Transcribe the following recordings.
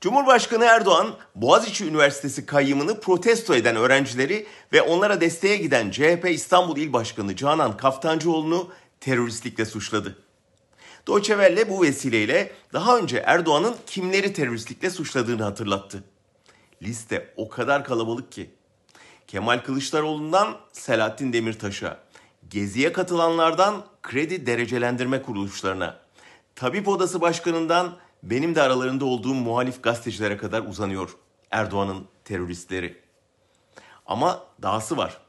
Cumhurbaşkanı Erdoğan, Boğaziçi Üniversitesi kayyımını protesto eden öğrencileri ve onlara desteğe giden CHP İstanbul İl Başkanı Canan Kaftancıoğlu'nu teröristlikle suçladı. Deutsche bu vesileyle daha önce Erdoğan'ın kimleri teröristlikle suçladığını hatırlattı. Liste o kadar kalabalık ki. Kemal Kılıçdaroğlu'ndan Selahattin Demirtaş'a, Gezi'ye katılanlardan kredi derecelendirme kuruluşlarına, Tabip Odası Başkanı'ndan benim de aralarında olduğum muhalif gazetecilere kadar uzanıyor Erdoğan'ın teröristleri. Ama dahası var.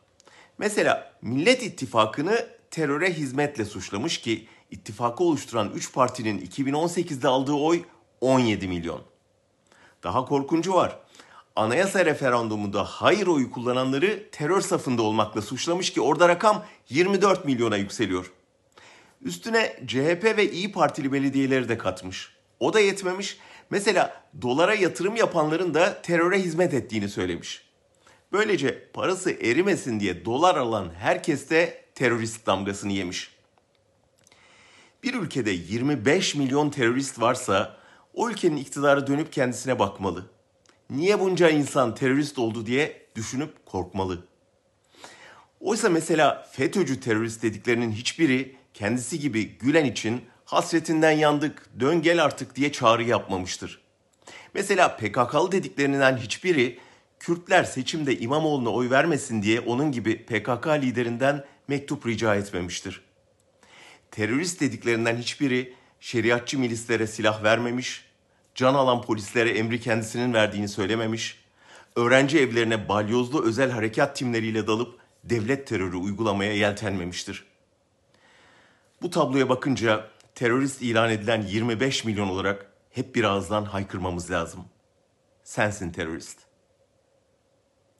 Mesela Millet İttifakı'nı teröre hizmetle suçlamış ki ittifakı oluşturan 3 partinin 2018'de aldığı oy 17 milyon. Daha korkuncu var. Anayasa referandumunda hayır oyu kullananları terör safında olmakla suçlamış ki orada rakam 24 milyona yükseliyor. Üstüne CHP ve İyi Partili belediyeleri de katmış. O da yetmemiş. Mesela dolara yatırım yapanların da teröre hizmet ettiğini söylemiş. Böylece parası erimesin diye dolar alan herkes de terörist damgasını yemiş. Bir ülkede 25 milyon terörist varsa o ülkenin iktidarı dönüp kendisine bakmalı. Niye bunca insan terörist oldu diye düşünüp korkmalı. Oysa mesela FETÖ'cü terörist dediklerinin hiçbiri kendisi gibi Gülen için hasretinden yandık, dön gel artık diye çağrı yapmamıştır. Mesela PKK'lı dediklerinden hiçbiri Kürtler seçimde İmamoğlu'na oy vermesin diye onun gibi PKK liderinden mektup rica etmemiştir. Terörist dediklerinden hiçbiri şeriatçı milislere silah vermemiş, can alan polislere emri kendisinin verdiğini söylememiş, öğrenci evlerine balyozlu özel harekat timleriyle dalıp devlet terörü uygulamaya yeltenmemiştir. Bu tabloya bakınca terörist ilan edilen 25 milyon olarak hep bir ağızdan haykırmamız lazım. Sensin terörist.